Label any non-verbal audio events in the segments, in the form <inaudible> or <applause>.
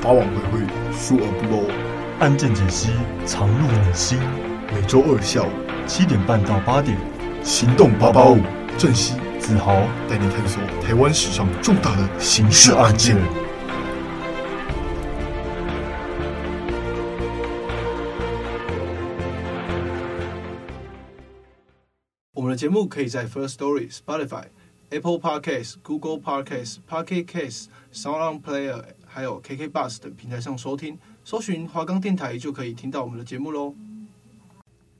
法网恢恢，疏而不漏，案件解析，藏入你心。每周二下午七点半到八点，行动八八五，正熙、子豪带你探索台湾史上重大的刑事案件。我们的节目可以在 First Story、Spotify、Apple Podcasts、Google Podcasts、Pocket Casts、Sound Player。还有 KK Bus 等平台上收听，搜寻华冈电台就可以听到我们的节目喽。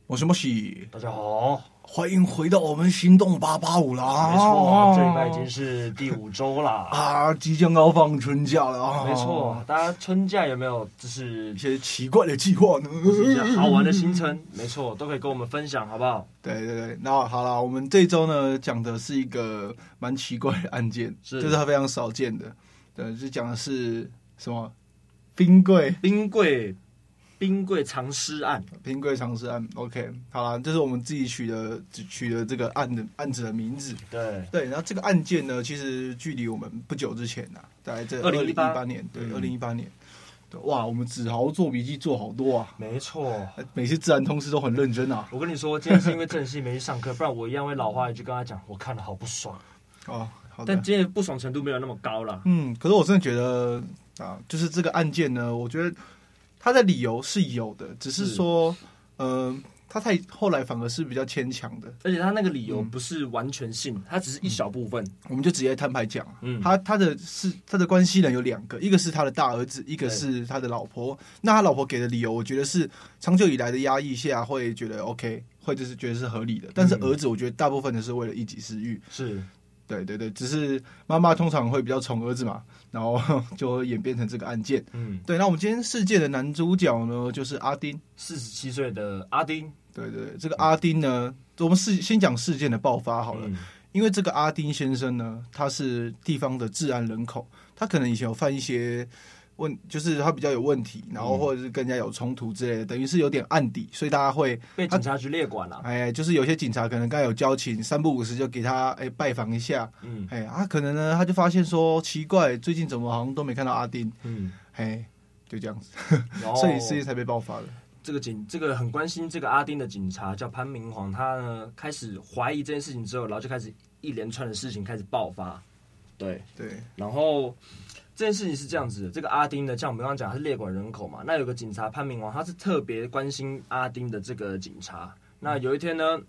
我是莫西，大家好，欢迎回到我们行动八八五啦！没错，这礼拜已经是第五周啦，啊，即将要放春假了啊！没错，大家春假有没有就是一些奇怪的计划呢？一些好玩的行程？没错，都可以跟我们分享，好不好？对对对，那好了，我们这周呢讲的是一个蛮奇怪的案件，是就是它非常少见的。对，就讲的是什么？冰柜，冰柜，冰柜藏尸案，冰柜藏尸案。OK，好了，这是我们自己取的，取的这个案的案子的名字。对对，然后这个案件呢，其实距离我们不久之前呢、啊，大概在二零一八年，对，二零一八年。哇，我们子豪做笔记做好多啊。没错，每次自然通识都很认真啊。我跟你说，今天是因为正熙没去上课，不然我一样会老话一句跟他讲，我看了好不爽 <laughs> 哦。但今天不爽程度没有那么高了。嗯，可是我真的觉得啊，就是这个案件呢，我觉得他的理由是有的，只是说，嗯、呃，他太后来反而是比较牵强的，而且他那个理由不是完全性，他、嗯、只是一小部分。我们就直接摊牌讲，嗯，他他的是他的关系人有两个，一个是他的大儿子，一个是他的老婆。那他老婆给的理由，我觉得是长久以来的压抑下会觉得 OK，或者是觉得是合理的。但是儿子，我觉得大部分的是为了一己私欲，是。对对对，只是妈妈通常会比较宠儿子嘛，然后 <laughs> 就会演变成这个案件。嗯，对。那我们今天事件的男主角呢，就是阿丁，四十七岁的阿丁。对对对，这个阿丁呢，我们事先讲事件的爆发好了，嗯，因为这个阿丁先生呢，他是地方的治安人口，他可能以前有犯一些。问就是他比较有问题，然后或者是跟人家有冲突之类的，嗯、等于是有点案底，所以大家会被警察局列管了。哎，就是有些警察可能刚有交情，三不五时就给他哎拜访一下。嗯，哎，他、啊、可能呢，他就发现说奇怪，最近怎么好像都没看到阿丁。嗯，哎，就这样子，<laughs> 所以事情才被爆发了。这个警，这个很关心这个阿丁的警察叫潘明煌，他呢开始怀疑这件事情之后，然后就开始一连串的事情开始爆发。对对，然后。这件事情是这样子的，这个阿丁呢，像我们刚刚讲，他是列管人口嘛。那有个警察潘明王，他是特别关心阿丁的这个警察。那有一天呢，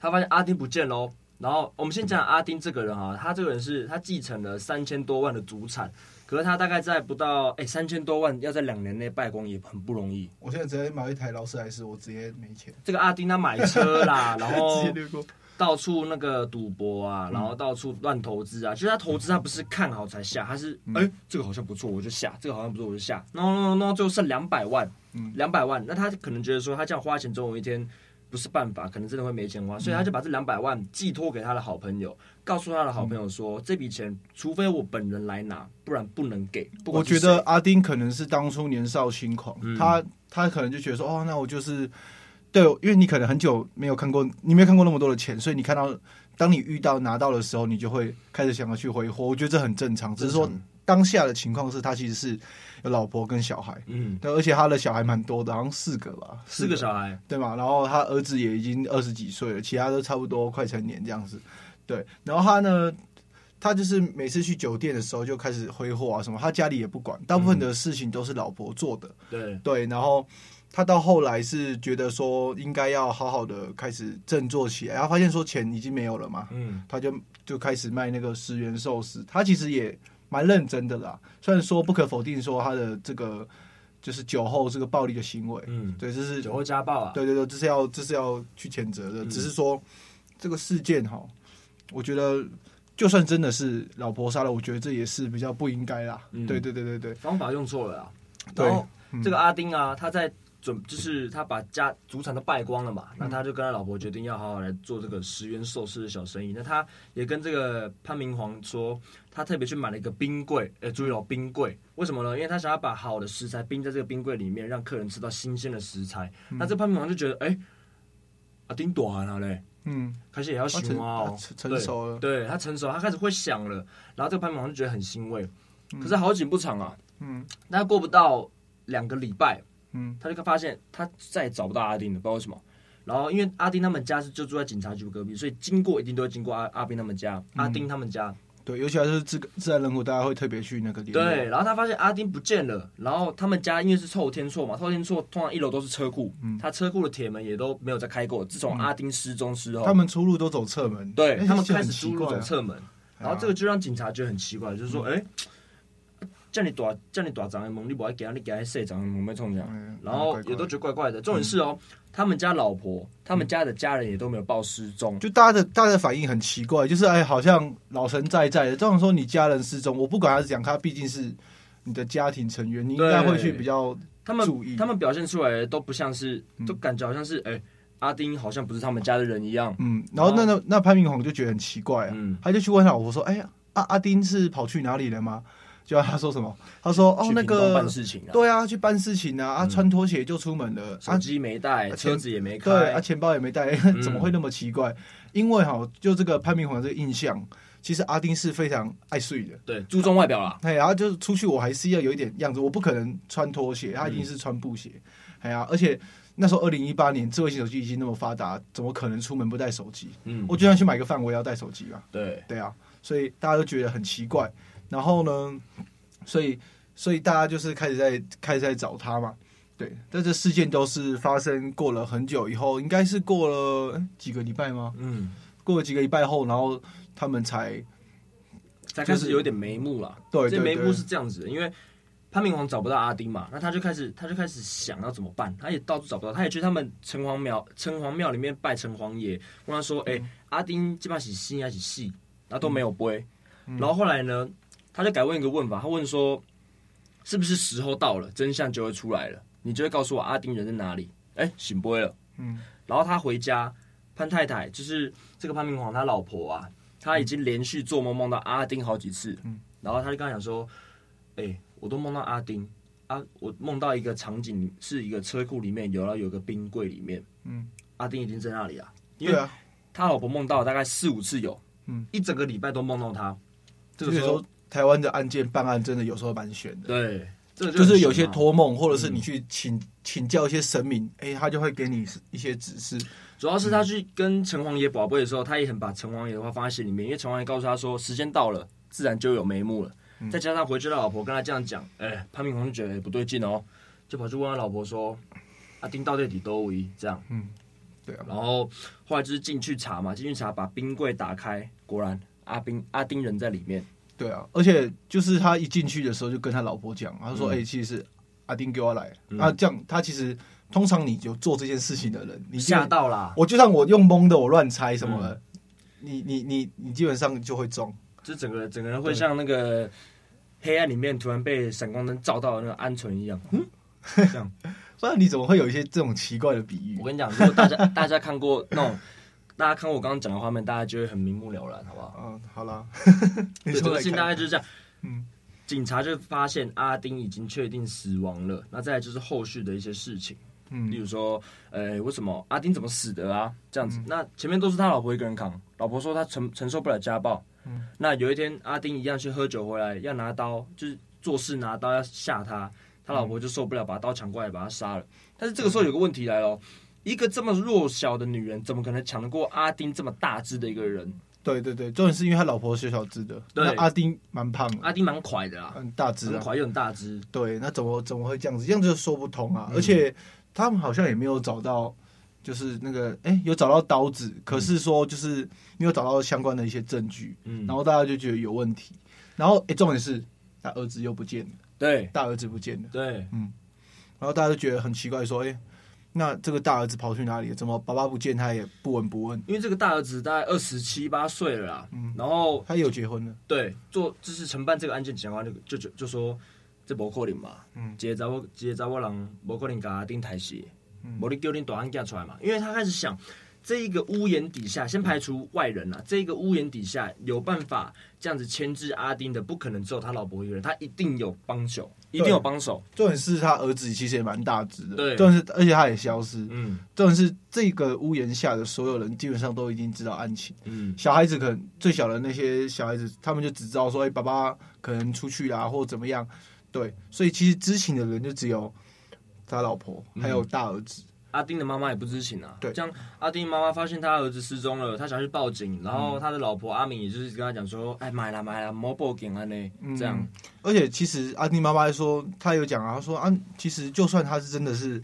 他发现阿丁不见喽。然后我们先讲阿丁这个人啊，他这个人是他继承了三千多万的祖产，可是他大概在不到哎三千多万，要在两年内败光也很不容易。我现在直接买一台劳斯莱斯，我直接没钱。这个阿丁他买车啦，然后 <laughs> 到处那个赌博啊，然后到处乱投资啊。其实他投资他不是看好才下，他是哎、欸、这个好像不错我就下，这个好像不错我就下。然后然后最后剩两百万，两百万。那他可能觉得说他这样花钱总有一天不是办法，可能真的会没钱花，所以他就把这两百万寄托给他的好朋友，告诉他的好朋友说这笔钱除非我本人来拿，不然不能给。我觉得阿丁可能是当初年少轻狂，嗯、他他可能就觉得说哦，那我就是。对，因为你可能很久没有看过，你没有看过那么多的钱，所以你看到，当你遇到拿到的时候，你就会开始想要去挥霍。我觉得这很正常，只是说当下的情况是他其实是有老婆跟小孩，嗯，对，而且他的小孩蛮多的，好像四个吧，四个，小孩，对嘛？然后他儿子也已经二十几岁了，其他都差不多快成年这样子，对。然后他呢，他就是每次去酒店的时候就开始挥霍啊什么，他家里也不管，大部分的事情都是老婆做的，嗯、对对，然后。他到后来是觉得说应该要好好的开始振作起来，然后发现说钱已经没有了嘛，嗯，他就就开始卖那个十元寿司。他其实也蛮认真的啦，虽然说不可否定说他的这个就是酒后这个暴力的行为，嗯，对，这是酒后家暴啊，对对对，这是要这是要去谴责的。嗯，只是说这个事件哈，我觉得就算真的是老婆杀了，我觉得这也是比较不应该啦。嗯、对对对对对，方法用错了啊。对，然后这个阿丁啊，他在。准就是他把家祖产都败光了嘛，那他就跟他老婆决定要好好来做这个十元寿司的小生意。那他也跟这个潘明皇说，他特别去买了一个冰柜，哎，注意哦，冰柜，为什么呢？因为他想要把好的食材冰在这个冰柜里面，让客人吃到新鲜的食材。嗯、那这潘明皇就觉得，哎，啊丁短了嘞，嗯，开始也要熊哦，成熟了，对，他成熟，他开始会想了。然后这个潘明皇就觉得很欣慰。可是好景不长啊，嗯，那过不到两个礼拜。嗯，他就发现他再也找不到阿丁了，不知道为什么。然后因为阿丁他们家是就住在警察局隔壁，所以经过一定都会经过阿阿斌他们家，嗯、阿丁他们家。对，尤其还是自自然人口，大家会特别去那个地方。对，然后他发现阿丁不见了，然后他们家因为是透天厝嘛，透天厝通常一楼都是车库，嗯，他车库的铁门也都没有再开过。自从阿丁失踪之后，他们出入都走侧门，对他们开始出入走侧门，然后这个就让警察觉得很奇怪，就是说，哎、叫你大叫你大张的门，你不爱给，你给他细张的门没冲这样，然后也都觉得怪怪的。重点是哦，他们家老婆、他们家的家人也都没有报失踪，就大家的大家的反应很奇怪，就是哎，好像老神在在的。这种说你家人失踪，我不管他是讲，他毕竟是你的家庭成员，你应该会去比较他们注意。他们表现出来的都不像是，都感觉好像是哎，阿丁好像不是他们家的人一样。嗯，然后那那那潘明宏就觉得很奇怪啊，他就去问他老婆说，哎呀，阿阿丁是跑去哪里了吗？就他说什么？他说哦，那个办事情啊，对啊，去办事情啊，啊，穿拖鞋就出门了，手机没带，车子也没开，对啊，钱包也没带，<laughs> 怎么会那么奇怪？因为哈，就这个潘明煌这个印象，其实阿丁是非常爱睡的，对，注重外表啦。哎，然后就是出去我还是要有一点样子，我不可能穿拖鞋，他一定是穿布鞋。哎呀，而且那时候二零一八年智慧型手机已经那么发达，怎么可能出门不带手机？嗯，我就算去买个饭，我也要带手机吧。对，对啊，所以大家都觉得很奇怪。然后呢，所以所以大家就是开始在开始在找他嘛，对。但这事件都是发生过了很久以后，应该是过了几个礼拜吗？嗯，过了几个礼拜后，然后他们才才开始有点眉目了。对，这眉目是这样子的，因为潘明皇找不到阿丁嘛，那他就开始他就开始想要怎么办，他也到处找不到，他也去他们城隍庙城隍庙里面拜城隍爷，问他说：“哎、欸，阿丁基本上是新还是戏？”然后都没有背。然后后来呢？他就改问一个问法，他问说：“是不是时候到了，真相就会出来了？你就会告诉我阿丁人在哪里？”哎，醒不会了。嗯，然后他回家，潘太太就是这个潘明皇他老婆啊，他已经连续做梦梦到阿丁好几次。嗯，然后他就跟他讲说：“哎，我都梦到阿丁啊，我梦到一个场景是一个车库里面有了有个冰柜里面，嗯，阿丁已经在那里啊。因为他老婆梦到大概四五次有，嗯，一整个礼拜都梦到他。这个时候。”台湾的案件办案真的有时候蛮悬的，对，这个就，就是有些托梦，或者是你去请请教一些神明，哎、他就会给你一些指示。主要是他去跟城隍爷宝贝的时候，他也很把城隍爷的话放在心里面，因为城隍爷告诉他说，时间到了，自然就有眉目了。嗯、再加上回去的老婆跟他这样讲，哎、欸，潘明宏就觉得不对劲哦，就跑去问他老婆说，阿丁到底底多维？这样，嗯，对啊。然后后来就是进去查嘛，进去查，把冰柜打开，果然阿冰阿丁人在里面。对啊，而且就是他一进去的时候就跟他老婆讲，他说：“哎、嗯欸，其实是阿丁给我来。嗯”啊，这样他其实通常你就做这件事情的人，你吓到了。我就算我用蒙的，我乱猜什么的，嗯、你你你你基本上就会中，就整个整个人会像那个黑暗里面突然被闪光灯照到的那个鹌鹑一样。嗯，这样，<laughs> 不然你怎么会有一些这种奇怪的比喻？我跟你讲，如果大家 <laughs> 大家看过那种。大家看我刚刚讲的画面，大家就会很明目了然，好不好？嗯，好了。<laughs> 对，这个事情大概就是这样。嗯，警察就发现阿丁已经确定死亡了。那再来就是后续的一些事情，嗯，例如说，呃，为什么阿丁怎么死的啊？这样子。嗯、那前面都是他老婆一个人扛，老婆说他承承受不了家暴。嗯，那有一天阿丁一样去喝酒回来，要拿刀，就是做事拿刀要吓他，他老婆就受不了，把刀抢过来把他杀了。但是这个时候有个问题来了。一个这么弱小的女人，怎么可能抢得过阿丁这么大只的一个人？对对对，重点是因为他老婆小小只的，那，阿丁蛮胖的，阿丁蛮快的啊，很大只，很快又很大只。对，那怎么怎么会这样子？这样子就说不通啊！嗯、而且他们好像也没有找到，就是那个哎，有找到刀子，可是说就是没有找到相关的一些证据。嗯，然后大家就觉得有问题。然后哎，重点是他儿子又不见了，对，大儿子不见了，对，嗯，然后大家就觉得很奇怪，说哎。那这个大儿子跑去哪里？怎么爸爸不见他也不闻不问？因为这个大儿子大概二十七八岁了啦，嗯，然后他也有结婚了，对，做就是承办这个案件，检察官就就就说这不可能嘛，嗯，接着我接着我人不可能给他定台戏，嗯，我你叫你大案件出来嘛，因为他开始想。这一个屋檐底下，先排除外人啊。这一个屋檐底下有办法这样子牵制阿丁的，不可能只有他老婆一个人，他一定有帮手，一定有帮手。重点是他儿子其实也蛮大只的，对。重点是，而且他也消失。嗯。重点是这个屋檐下的所有人基本上都已经知道案情。嗯。小孩子可能最小的那些小孩子，他们就只知道说，哎，爸爸可能出去啦，或者怎么样。对。所以其实知情的人就只有他老婆，还有大儿子。嗯阿丁的妈妈也不知情啊，对，这样阿丁妈妈发现他儿子失踪了，他想去报警，然后他的老婆阿敏也就是跟他讲说，哎，买了买了，莫报警啊呢，这样、嗯。而且其实阿丁妈妈还说，他有讲啊，他说啊，其实就算他是真的是。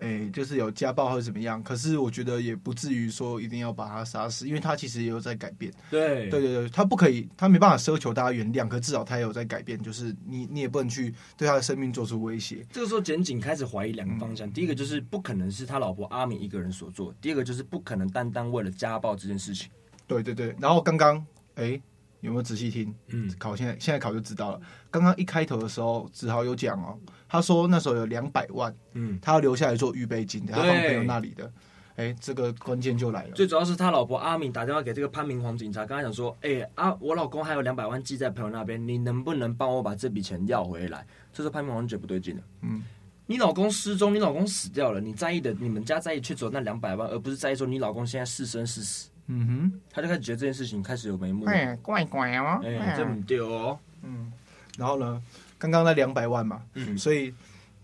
哎、欸，就是有家暴或者怎么样，可是我觉得也不至于说一定要把他杀死，因为他其实也有在改变。对，对对对，他不可以，他没办法奢求大家原谅，可至少他也有在改变。就是你，你也不能去对他的生命做出威胁。这个时候，检警开始怀疑两个方向：嗯、第一个就是不可能是他老婆阿敏一个人所做；第二个就是不可能单单为了家暴这件事情。对对对，然后刚刚哎，有没有仔细听？嗯，考现在现在考就知道了。刚刚一开头的时候，子豪有讲哦。他说那时候有两百万，嗯，他要留下来做预备金的，他放朋友那里的。哎、欸，这个关键就来了。最主要是他老婆阿敏打电话给这个潘明煌警察，跟他讲说：“哎、欸、啊，我老公还有两百万寄在朋友那边，你能不能帮我把这笔钱要回来？”这时候潘明煌觉得不对劲了。嗯，你老公失踪，你老公死掉了，你在意的，你们家在意却只有那两百万，而不是在意说你老公现在是生是死。嗯哼，他就开始觉得这件事情开始有眉目。哎，怪怪哦。哎、欸，这么丢哦。嗯，然后呢？刚刚那两百万嘛，嗯，所以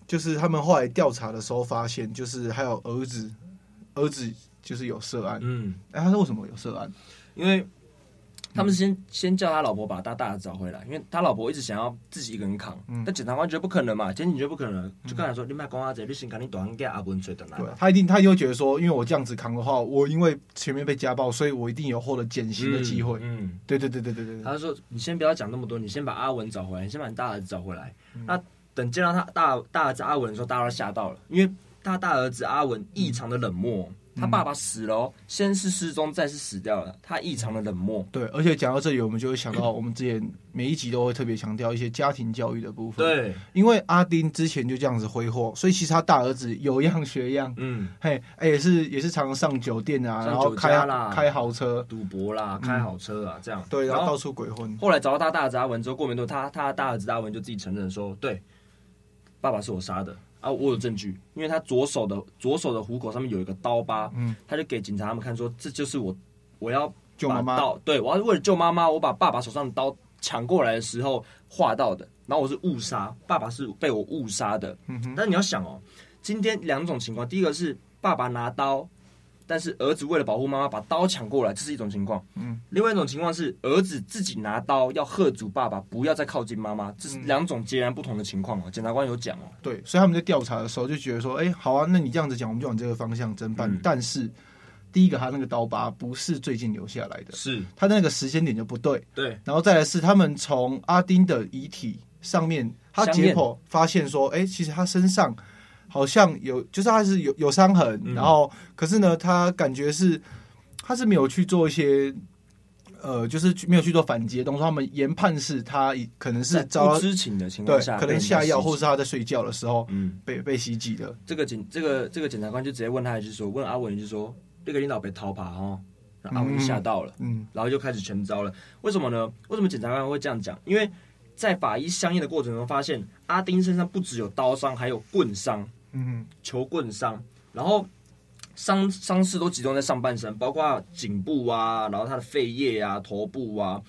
就是他们后来调查的时候发现，就是还有儿子，儿子就是有涉案，嗯，哎，他说为什么有涉案？因为。他们是先先叫他老婆把他大儿子找回来，因为他老婆一直想要自己一个人扛，嗯、但检察官觉得不可能嘛，检警觉得不可能，就跟他说：“嗯、你卖光阿贼，你先赶紧短给阿文追的来。”对，他一定他又觉得说，因为我这样子扛的话，我因为前面被家暴，所以我一定有获得减刑的机会。嗯，嗯对对对对对对。他说：“你先不要讲那么多，你先把阿文找回来，你先把你大儿子找回来。嗯”那等见到他大大儿子阿文的时候，大家都吓到了，因为他大儿子阿文异常的冷漠。嗯他爸爸死了哦，先是失踪，再是死掉了。他异常的冷漠。对，而且讲到这里，我们就会想到，我们之前每一集都会特别强调一些家庭教育的部分。对，因为阿丁之前就这样子挥霍，所以其实他大儿子有样学样。嗯，嘿，哎，也是也是常常上酒店啊，然后开开豪车，赌博啦，开好车啊，这样。对，然后到处鬼混。后来找到他大儿子阿文之后，过没多久，他他大儿子阿文就自己承认说，对，爸爸是我杀的。啊，我有证据，因为他左手的左手的虎口上面有一个刀疤，嗯，他就给警察他们看说，这就是我我要救妈妈，对，我要为了救妈妈，我把爸爸手上的刀抢过来的时候划到的，然后我是误杀，爸爸是被我误杀的，嗯哼，但你要想哦，今天两种情况，第一个是爸爸拿刀。但是儿子为了保护妈妈，把刀抢过来，这是一种情况。嗯，另外一种情况是儿子自己拿刀要喝阻爸爸不要再靠近妈妈，这是两种截然不同的情况哦。检察官有讲哦。对，所以他们在调查的时候就觉得说，哎，好啊，那你这样子讲，我们就往这个方向侦办。嗯、但是第一个，他那个刀疤不是最近留下来的，是他的那个时间点就不对。对，然后再来是他们从阿丁的遗体上面，他解剖发现说，哎，其实他身上。好像有，就是他是有有伤痕，嗯、然后可是呢，他感觉是他是没有去做一些，呃，就是没有去做反击的动作。他们研判是他可能是遭不知情的情况下，可能下药，或是他在睡觉的时候，嗯，被被袭击的。这个检这个这个检察官就直接问他，就是说问阿文，就是说这个领导被逃跑哈，然后阿文就吓到了，嗯，嗯然后就开始全招了。为什么呢？为什么检察官会这样讲？因为在法医相验的过程中，发现阿丁身上不只有刀伤，还有棍伤。嗯，球棍伤，然后伤伤势都集中在上半身，包括颈部啊，然后他的肺叶啊、头部啊，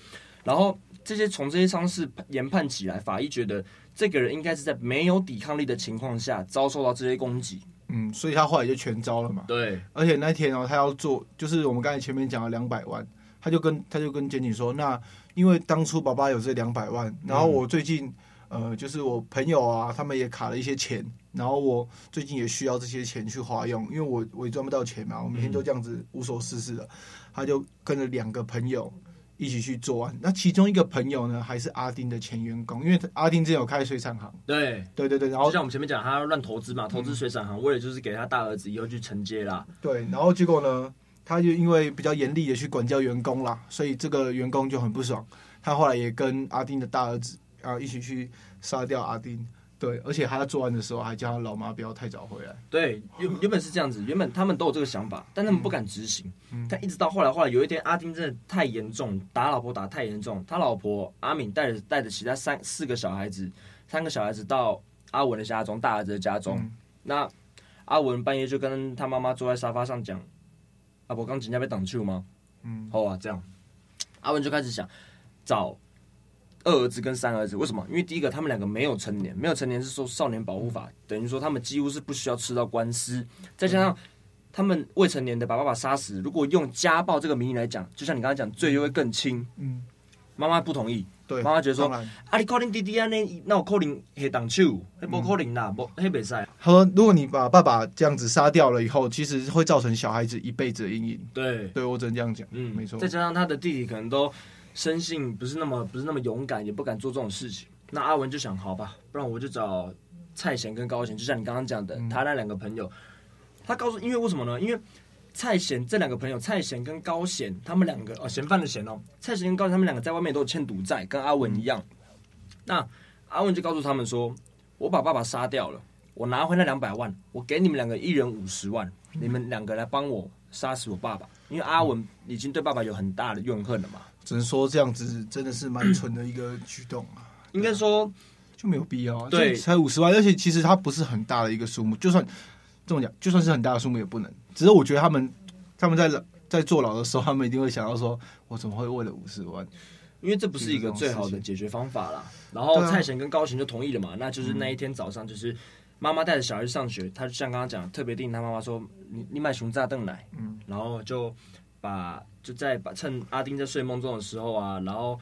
然后这些从这些伤势研判起来，法医觉得这个人应该是在没有抵抗力的情况下遭受到这些攻击。嗯，所以他后来就全招了嘛。对，而且那天哦，他要做，就是我们刚才前面讲了两百万，他就跟他就跟检警说，那因为当初爸爸有这两百万，然后我最近。嗯呃，就是我朋友啊，他们也卡了一些钱，然后我最近也需要这些钱去花用，因为我我也赚不到钱嘛，我每天都这样子无所事事的。他就跟着两个朋友一起去做案。那其中一个朋友呢，还是阿丁的前员工，因为阿丁之前有开水产行。对对对对，然后就像我们前面讲，他乱投资嘛，投资水产行，为了就是给他大儿子以后去承接啦。对，然后结果呢，他就因为比较严厉的去管教员工啦，所以这个员工就很不爽。他后来也跟阿丁的大儿子啊一起去杀掉阿丁。对，而且他在作案的时候还叫他老妈不要太早回来。对，原原本是这样子，原本他们都有这个想法，但他们不敢执行。嗯，但一直到后来，后来有一天，阿丁真的太严重，打老婆打太严重，他老婆阿敏带着带着其他三四个小孩子，三个小孩子到阿文的家中，大儿子的家中。嗯，那阿文半夜就跟他妈妈坐在沙发上讲：“阿婆刚请假被挡住吗？”嗯，好啊，这样，阿文就开始想找。二儿子跟三儿子，为什么？因为第一个，他们两个没有成年，没有成年是受少年保护法，等于说他们几乎是不需要吃到官司。再加上他们未成年的把爸爸杀死，如果用家暴这个名义来讲，就像你刚才讲，罪就会更轻。嗯，妈妈不同意，对，妈妈觉得说，啊，你可能弟弟啊，那那我可能黑挡手，那不可能啦，不黑比赛。他说，如果你把爸爸这样子杀掉了以后，其实会造成小孩子一辈子的阴影。对，对我只能这样讲，嗯，没错。再加上他的弟弟可能都。生性不是那么不是那么勇敢，也不敢做这种事情。那阿文就想，好吧，不然我就找蔡贤跟高贤，就像你刚刚讲的，嗯、他那两个朋友。他告诉，因为为什么呢？因为蔡贤这两个朋友，蔡贤跟高贤，他们两个哦，嫌犯的嫌哦，蔡贤跟高贤他们两个在外面都有欠赌债，跟阿文一样。那阿文就告诉他们说，我把爸爸杀掉了，我拿回那两百万，我给你们两个一人五十万，嗯、你们两个来帮我杀死我爸爸，因为阿文已经对爸爸有很大的怨恨了嘛。只能说这样子真的是蛮蠢的一个举动啊！<clears throat> 应该说就没有必要啊。对，才五十万，而且其实它不是很大的一个数目。就算这么讲，就算是很大的数目也不能。只是我觉得他们他们在在坐牢的时候，他们一定会想到说：我怎么会为了五十万？因为这不是一个最好的解决方法啦。然后蔡贤跟高贤就同意了嘛。那就是那一天早上，就是妈妈带着小孩去上学，他就像刚刚讲，特别叮咛他妈妈说：你你买熊炸凳来。嗯，然后就把。就在把趁阿丁在睡梦中的时候啊，然后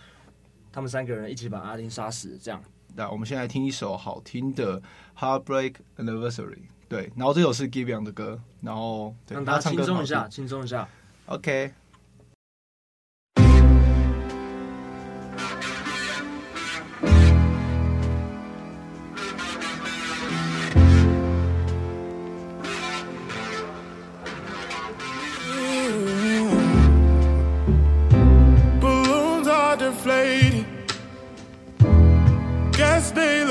他们三个人一起把阿丁杀死，这样。那我们先来听一首好听的《Heartbreak Anniversary》，对，然后这首是 Giveon 的歌，然后让大家轻松一下，轻松一下，OK。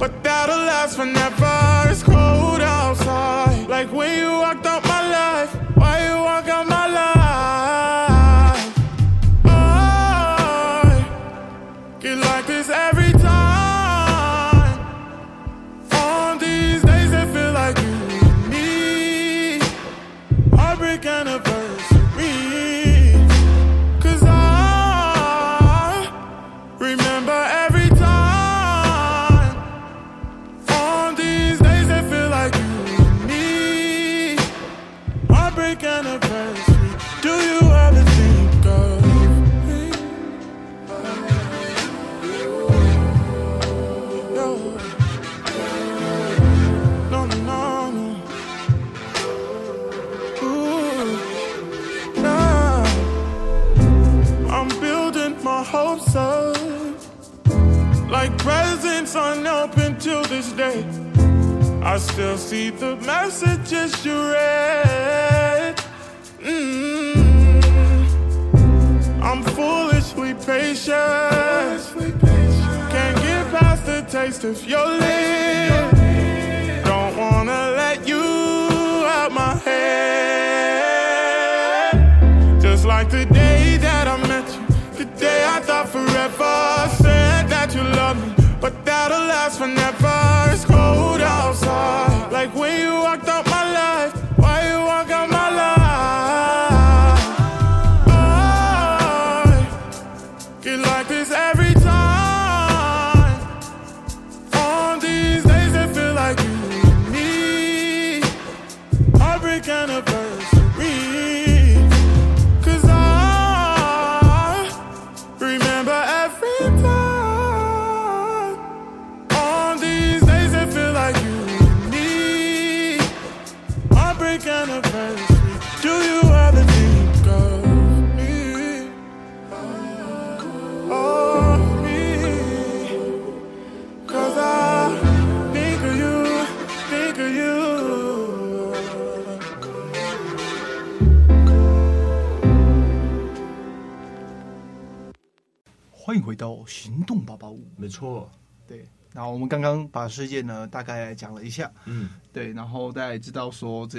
But that'll last forever. It's cold outside. Like when you walked out my life. Why you walk out my life? I get like this every time. On these days it feel like you need me. Heartbreak anniversary presents unopened till this day. I still see the messages you read. Mm-hmm. I'm foolishly patient. Can't get past the taste of your lips. last forever. 到行动八八五，没错，对。然后我们刚刚把事件呢大概讲了一下，嗯，对。然后大家也知道说，这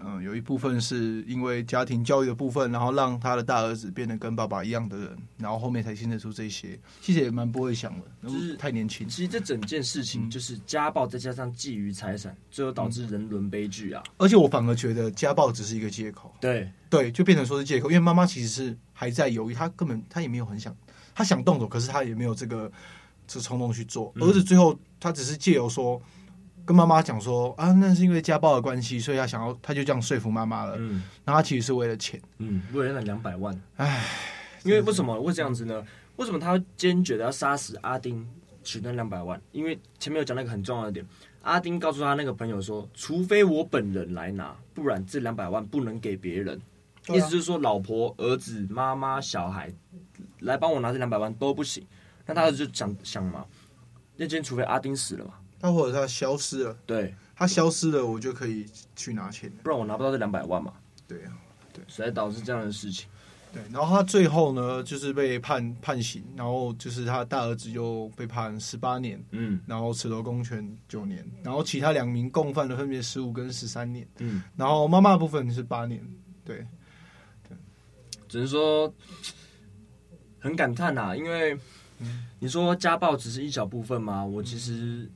嗯、呃，有一部分是因为家庭教育的部分，然后让他的大儿子变得跟爸爸一样的人，然后后面才牵扯出这些。其实也蛮不会想的，就是太年轻。其实这整件事情就是家暴，再加上觊觎财产，最后导致人伦悲剧啊。而且我反而觉得家暴只是一个借口，对对，就变成说是借口，因为妈妈其实是还在犹豫，她根本她也没有很想。他想动手，可是他也没有这个这冲动去做。儿子最后他只是借由说跟妈妈讲说啊，那是因为家暴的关系，所以他想要他就这样说服妈妈了。嗯，然后他其实是为了钱，嗯，为了那两百万。唉，因为为什么会这样子呢？为什么他坚决的要杀死阿丁取那两百万？因为前面有讲那个很重要的点，阿丁告诉他那个朋友说，除非我本人来拿，不然这两百万不能给别人。意思就是说，老婆、儿子、妈妈、小孩来帮我拿这两百万都不行。那他就想想嘛，那今天除非阿丁死了嘛，他或者他消失了，对，他消失了，我就可以去拿钱，不然我拿不到这两百万嘛。对啊，对，所以导致这样的事情。<laughs> 对，然后他最后呢，就是被判判刑，然后就是他大儿子又被判十八年，嗯，然后褫夺公权九年，然后其他两名共犯的分别十五跟十三年，嗯，然后妈妈的部分是八年，对对。只能说很感叹呐，因为你说家暴只是一小部分吗？我其实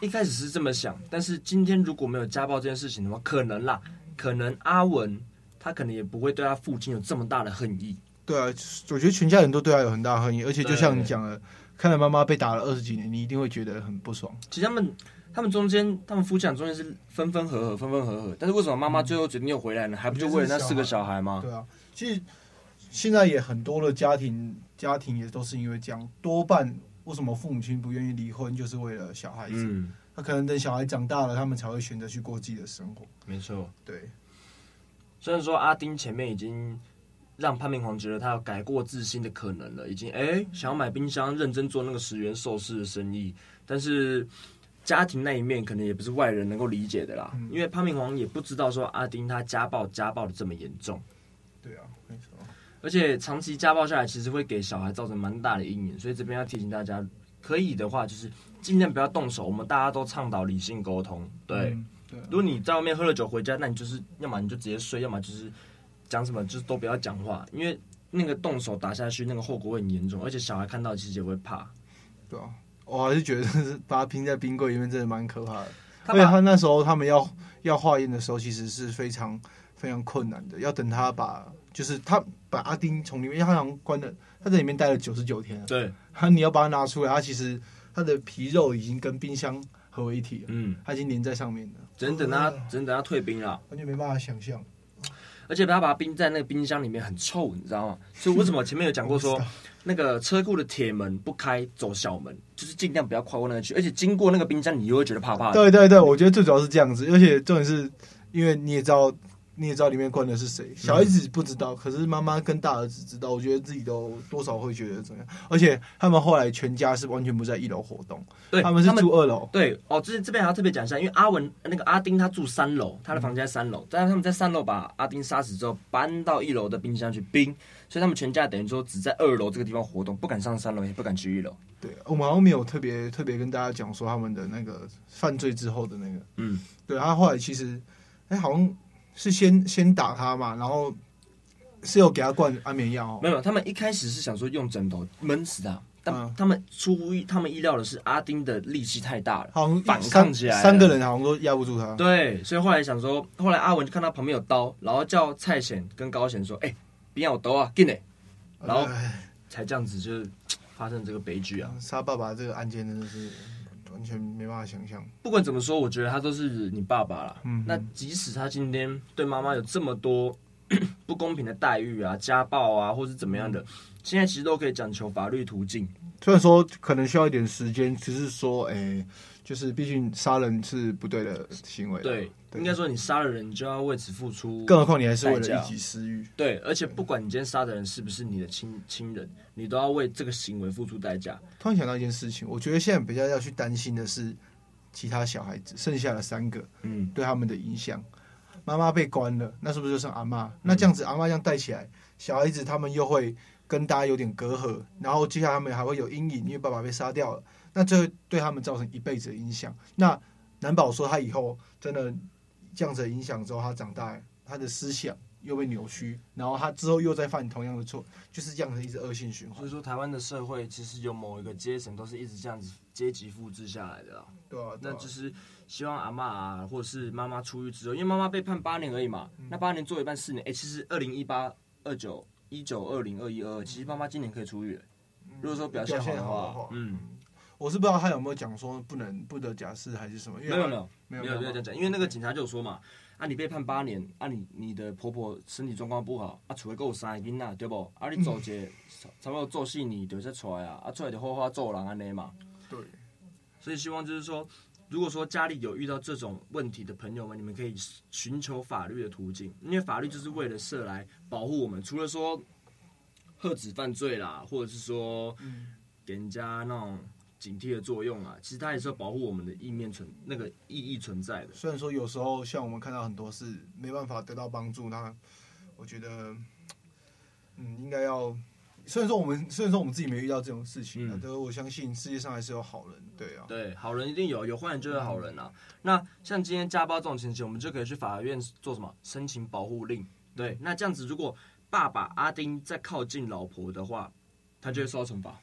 一开始是这么想，但是今天如果没有家暴这件事情的话，可能啦，可能阿文他可能也不会对他父亲有这么大的恨意。对啊，我觉得全家人都对他有很大的恨意，而且就像你讲的，看到妈妈被打了二十几年，你一定会觉得很不爽。其实他们他们中间，他们夫妻俩中间是分分合合，分分合合，但是为什么妈妈最后决定又回来呢？还不就为了那四个小孩吗？对啊，其实。现在也很多的家庭，家庭也都是因为这样，多半为什么父母亲不愿意离婚，就是为了小孩子。嗯，他可能等小孩长大了，他们才会选择去过自己的生活。没错，对。虽然说阿丁前面已经让潘明皇觉得他有改过自新的可能了，已经哎、欸、想要买冰箱，认真做那个十元寿司的生意，但是家庭那一面可能也不是外人能够理解的啦。嗯、因为潘明皇也不知道说阿丁他家暴家暴的这么严重。对啊。而且长期家暴下来，其实会给小孩造成蛮大的阴影，所以这边要提醒大家，可以的话就是尽量不要动手。我们大家都倡导理性沟通，对。嗯、对啊、如果你在外面喝了酒回家，那你就是要么你就直接睡，要么就是讲什么就是都不要讲话，因为那个动手打下去，那个后果会很严重，而且小孩看到其实也会怕。对啊，我还是觉得把他拼在冰柜里面真的蛮可怕的。而且他那时候他们要要化验的时候，其实是非常非常困难的，要等他把。就是他把阿丁从里面，因为他好像关了，他在里面待了九十九天了。对，他你要把它拿出来，他其实他的皮肉已经跟冰箱合为一体了。嗯，他已经粘在上面了。只能等他，只能等他退冰了。完全没办法想象。而且他把它冰在那个冰箱里面很臭，你知道吗？所以为什么前面有讲过说，那个车库的铁门不开，走小门，就是尽量不要跨过那个去。而且经过那个冰箱，你又会觉得怕怕的。对对对，我觉得最主要是这样子。而且重点是因为你也知道。你也知道里面关的是谁，小孩子不知道，嗯、可是妈妈跟大儿子知道。我觉得自己都多少会觉得怎么样。而且他们后来全家是完全不在一楼活动，对，他们是住二楼。对，哦，就是这边还要特别讲一下，因为阿文那个阿丁他住三楼，他的房间在三楼，但是他们在三楼把阿丁杀死之后搬到一楼的冰箱去冰，所以他们全家等于说只在二楼这个地方活动，不敢上三楼，也不敢去一楼。对，我们好像没有特别特别跟大家讲说他们的那个犯罪之后的那个，嗯，对，他后来其实，哎，好像。是先先打他嘛，然后是有给他灌安眠药哦。没有，他们一开始是想说用枕头闷死他，但他们出乎意他们意料的是，阿丁的力气太大了，好像反抗起来，三个人好像都压不住他。对，所以后来想说，后来阿文就看到旁边有刀，然后叫蔡显跟高显说：“哎、欸，别让我刀啊，进来。”然后才这样子就发生这个悲剧啊！杀爸爸这个案件真的是。完全没办法想象。不管怎么说，我觉得他都是你爸爸了。嗯，那即使他今天对妈妈有这么多 <coughs> 不公平的待遇啊、家暴啊，或是怎么样的，嗯、现在其实都可以讲求法律途径，虽然说可能需要一点时间，只是说，哎、欸，就是毕竟杀人是不对的行为。对应该说你杀了人，你就要为此付出，更何况你还是为了一己私欲。对，而且不管你今天杀的人是不是你的亲亲人，你都要为这个行为付出代价。突然想到一件事情，我觉得现在比较要去担心的是其他小孩子，剩下的三个，嗯，对他们的影响。妈妈被关了，那是不是就剩阿妈？那这样子，阿妈这样带起来，小孩子他们又会。跟大家有点隔阂，然后接下来他们还会有阴影，因为爸爸被杀掉了，那这会对他们造成一辈子的影响。那难保说他以后真的这样子的影响之后，他长大，他的思想又被扭曲，然后他之后又再犯同样的错，就是这样子一直恶性循环。所以说，台湾的社会其实有某一个阶层都是一直这样子阶级复制下来的啦。对啊，那就是希望阿嬷啊，或者是妈妈出狱之后，因为妈妈被判八年而已嘛，嗯、那八年做一半四年，哎、欸，其实二零一八二九。一九二零二一二二，其实妈妈今年可以出狱。如果说表现好的话，嗯，我是不知道他有没有讲说不能不得假释还是什么。没有没有没有没有没有这样讲，因为那个警察就说嘛，啊你被判八年，啊你你的婆婆身体状况不好，啊除了够三个囡仔对不？啊你做这 <laughs> 差不多做四年就才出来啊，啊出来就好好做人安尼嘛。对，所以希望就是说。如果说家里有遇到这种问题的朋友们，你们可以寻求法律的途径，因为法律就是为了设来保护我们。除了说遏止犯罪啦，或者是说给人家那种警惕的作用啊，其实它也是要保护我们的意面存那个意义存在的。虽然说有时候像我们看到很多事没办法得到帮助，那我觉得，嗯，应该要。虽然说我们虽然说我们自己没遇到这种事情啊，但是我相信世界上还是有好人，对啊，对，好人一定有，有坏人就是好人啊。嗯、那像今天家暴这种情形，我们就可以去法院做什么？申请保护令。对，那这样子，如果爸爸阿丁再靠近老婆的话，他就会受到惩罚，嗯、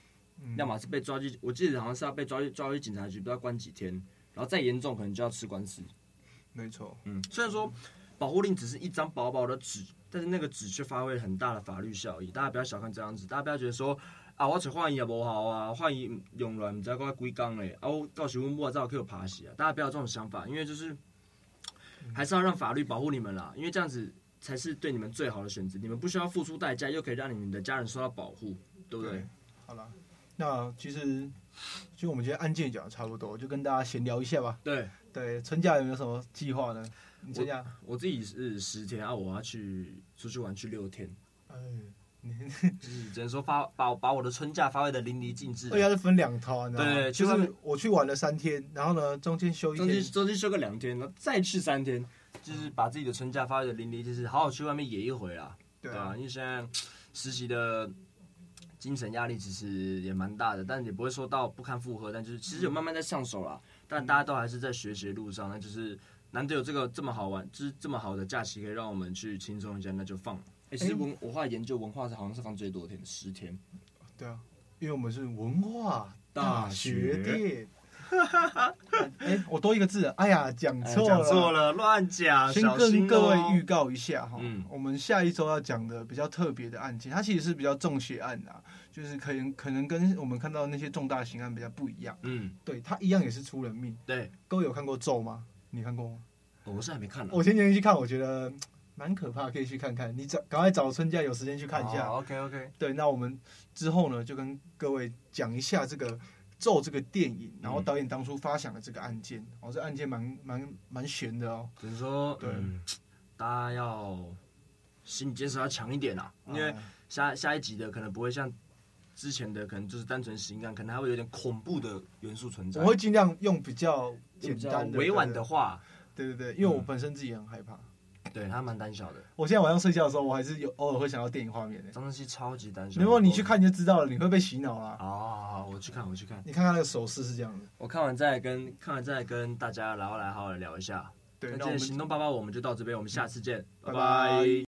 要么是被抓去，我记得好像是要被抓去抓去警察局，不知道关几天，然后再严重可能就要吃官司。没错，嗯，虽然说保护令只是一张薄薄的纸。但是那个纸却发挥了很大的法律效益，大家不要小看这样子，大家不要觉得说啊，我找换也不好啊，换一用软再过来归缸嘞，啊，我到时候摸照可有爬洗啊，大家不要有这种想法，因为就是还是要让法律保护你们啦，因为这样子才是对你们最好的选择，你们不需要付出代价，又可以让你们的家人受到保护，对不对？对好了，那其实就我们今天案件讲的差不多，就跟大家闲聊一下吧。对对，春假有没有什么计划呢？你这样，我自己是十天啊，我要去出去玩去六天。哎，<laughs> 就是只能说发把把我的春假发挥的淋漓尽致。对，要是分两套，你知道吗？对，就是我去玩了三天，然后呢，中间休一天，中间中间休个两天，然后再去三天，就是把自己的春假发挥的淋漓尽致，好好去外面野一回啊。对啊，因为现在实习的精神压力其实也蛮大的，但也不会说到不堪负荷，但就是其实有慢慢在上手啦。但大家都还是在学习的路上，那就是。难得有这个这么好玩，就是这么好的假期，可以让我们去轻松一下，那就放。哎、欸，其实文文化研究文化是好像是放最多天，十天。对啊，因为我们是文化大学店。<laughs> 哎、欸，我多一个字，哎呀，讲错了，讲错了，乱讲。先跟各位预告一下哈，嗯，我们下一周要讲的比较特别的案件，它其实是比较重血案的，就是可能可能跟我们看到的那些重大刑案比较不一样。嗯，对，它一样也是出人命。对，各位有看过咒吗？你看过吗？我是还没看呢。我前几天去看，我觉得蛮可怕，可以去看看。你找赶快找春假有时间去看一下。Oh, OK OK。对，那我们之后呢，就跟各位讲一下这个《咒》这个电影，然后导演当初发想的这个案件。哦，这案件蛮蛮蛮悬的哦。只是说，对，嗯、大家要心理建设要强一点啊，因为下下一集的可能不会像之前的，可能就是单纯刑案，可能还会有点恐怖的元素存在。我会尽量用比较。简单的委婉的话，对对对，因为我本身自己也很害怕，嗯、对他蛮胆小的。我现在晚上睡觉的时候，我还是有偶尔会想到电影画面的。张正熙超级胆小，如果你去看你就知道了，你会被洗脑了。好好好，我去看，我去看。你看他那个手势是这样的。我看完再跟看完再跟大家然后来好好聊一下。对，那今天行动八八五我们就到这边，我们下次见，嗯、拜拜。拜拜。